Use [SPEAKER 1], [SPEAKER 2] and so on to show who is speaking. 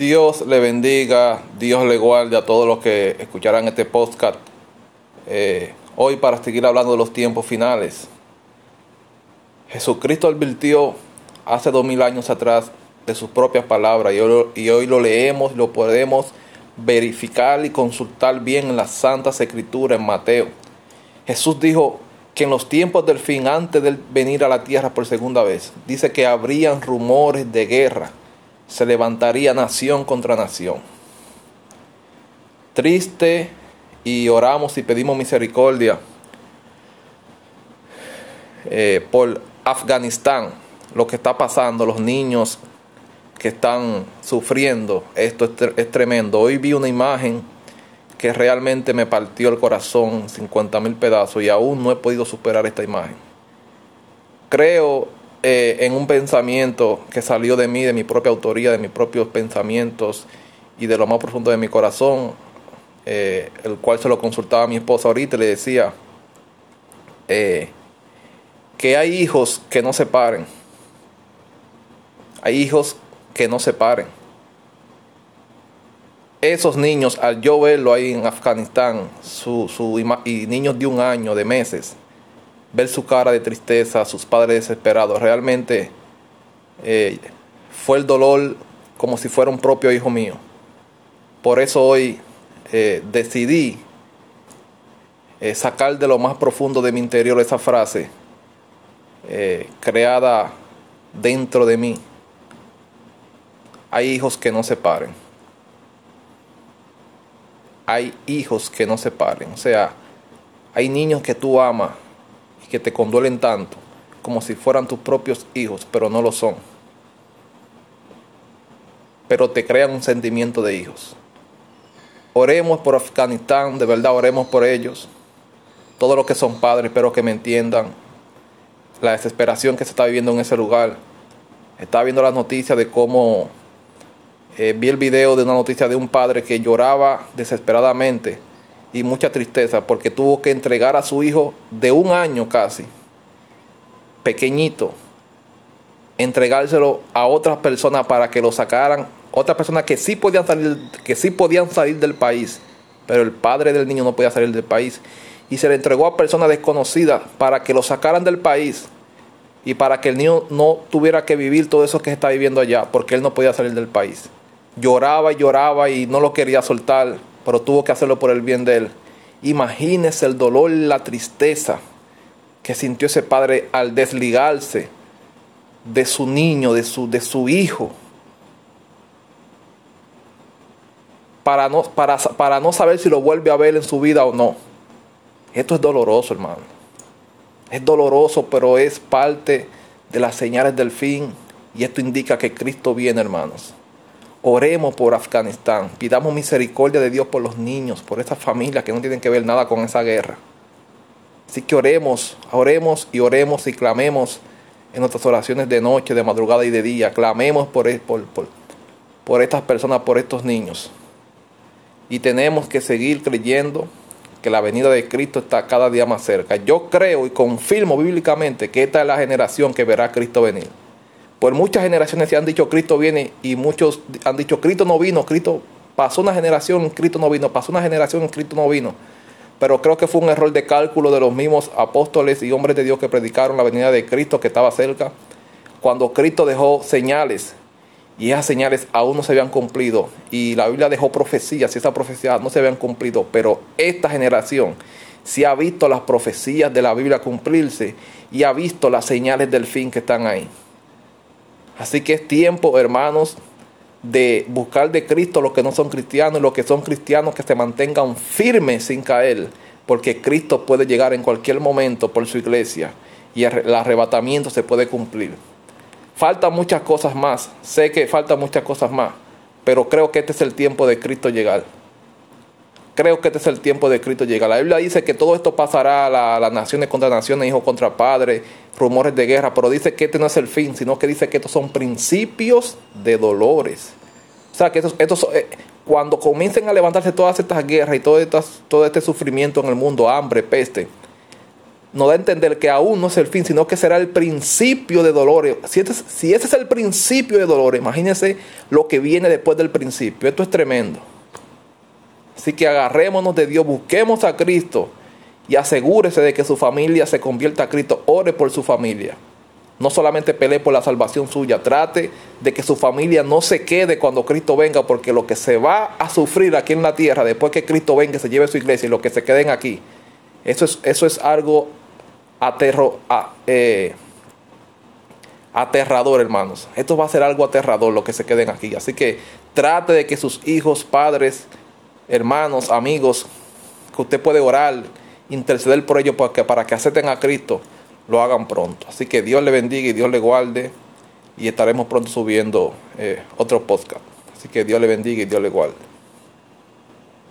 [SPEAKER 1] Dios le bendiga, Dios le guarde a todos los que escucharán este podcast. Eh, hoy para seguir hablando de los tiempos finales. Jesucristo advirtió hace dos mil años atrás de sus propias palabras y hoy, y hoy lo leemos, lo podemos verificar y consultar bien en las Santas Escrituras en Mateo. Jesús dijo que en los tiempos del fin, antes de venir a la tierra por segunda vez, dice que habrían rumores de guerra se levantaría nación contra nación. Triste y oramos y pedimos misericordia eh, por Afganistán, lo que está pasando, los niños que están sufriendo, esto es, es tremendo. Hoy vi una imagen que realmente me partió el corazón, 50 mil pedazos, y aún no he podido superar esta imagen. Creo eh, en un pensamiento que salió de mí, de mi propia autoría, de mis propios pensamientos y de lo más profundo de mi corazón, eh, el cual se lo consultaba a mi esposa ahorita y le decía eh, que hay hijos que no se paren. Hay hijos que no se paren. Esos niños, al yo verlo ahí en Afganistán, su, su, y niños de un año, de meses, ver su cara de tristeza, sus padres desesperados, realmente eh, fue el dolor como si fuera un propio hijo mío. Por eso hoy eh, decidí eh, sacar de lo más profundo de mi interior esa frase creada dentro de mí. Hay hijos que no se paren. Hay hijos que no se paren. O sea, hay niños que tú amas que te conduelen tanto como si fueran tus propios hijos, pero no lo son. Pero te crean un sentimiento de hijos. Oremos por Afganistán, de verdad oremos por ellos. Todos los que son padres, espero que me entiendan. La desesperación que se está viviendo en ese lugar. Estaba viendo las noticias de cómo eh, vi el video de una noticia de un padre que lloraba desesperadamente y mucha tristeza porque tuvo que entregar a su hijo de un año casi, pequeñito, entregárselo a otras personas para que lo sacaran, otras personas que sí podían salir, que sí podían salir del país, pero el padre del niño no podía salir del país y se le entregó a personas desconocidas para que lo sacaran del país y para que el niño no tuviera que vivir todo eso que está viviendo allá, porque él no podía salir del país. Lloraba y lloraba y no lo quería soltar pero tuvo que hacerlo por el bien de él. Imagínese el dolor la tristeza que sintió ese padre al desligarse de su niño, de su, de su hijo, para no, para, para no saber si lo vuelve a ver en su vida o no. Esto es doloroso, hermano. Es doloroso, pero es parte de las señales del fin. Y esto indica que Cristo viene, hermanos. Oremos por Afganistán, pidamos misericordia de Dios por los niños, por estas familias que no tienen que ver nada con esa guerra. Así que oremos, oremos y oremos y clamemos en nuestras oraciones de noche, de madrugada y de día. Clamemos por, por, por, por estas personas, por estos niños. Y tenemos que seguir creyendo que la venida de Cristo está cada día más cerca. Yo creo y confirmo bíblicamente que esta es la generación que verá a Cristo venir. Por muchas generaciones se han dicho Cristo viene y muchos han dicho Cristo no vino, Cristo pasó una generación, Cristo no vino, pasó una generación, Cristo no vino. Pero creo que fue un error de cálculo de los mismos apóstoles y hombres de Dios que predicaron la venida de Cristo que estaba cerca. Cuando Cristo dejó señales y esas señales aún no se habían cumplido y la Biblia dejó profecías y esas profecías no se habían cumplido, pero esta generación sí ha visto las profecías de la Biblia cumplirse y ha visto las señales del fin que están ahí. Así que es tiempo, hermanos, de buscar de Cristo los que no son cristianos y los que son cristianos que se mantengan firmes sin caer, porque Cristo puede llegar en cualquier momento por su iglesia y el arrebatamiento se puede cumplir. Faltan muchas cosas más, sé que faltan muchas cosas más, pero creo que este es el tiempo de Cristo llegar. Creo que este es el tiempo de Cristo llegar. La Biblia dice que todo esto pasará, las naciones contra naciones, hijos contra padres, rumores de guerra, pero dice que este no es el fin, sino que dice que estos son principios de dolores. O sea, que estos, estos eh, cuando comiencen a levantarse todas estas guerras y todo, todo este sufrimiento en el mundo, hambre, peste, nos da a entender que aún no es el fin, sino que será el principio de dolores. Si, este ese es el principio de dolores, imagínense lo que viene después del principio. Esto es tremendo. Así que agarrémonos de Dios, busquemos a Cristo y asegúrese de que su familia se convierta a Cristo. Ore por su familia. No solamente pelee por la salvación suya, trate de que su familia no se quede cuando Cristo venga, porque lo que se va a sufrir aquí en la tierra después que Cristo venga, se lleve su iglesia y lo que se queden aquí, eso es, eso es algo aterro, eh, aterrador, hermanos. Esto va a ser algo aterrador lo que se queden aquí. Así que trate de que sus hijos, padres, hermanos, amigos, que usted puede orar, interceder por ellos para que, para que acepten a Cristo, lo hagan pronto. Así que Dios le bendiga y Dios le guarde. Y estaremos pronto subiendo eh, otro podcast. Así que Dios le bendiga y Dios le guarde.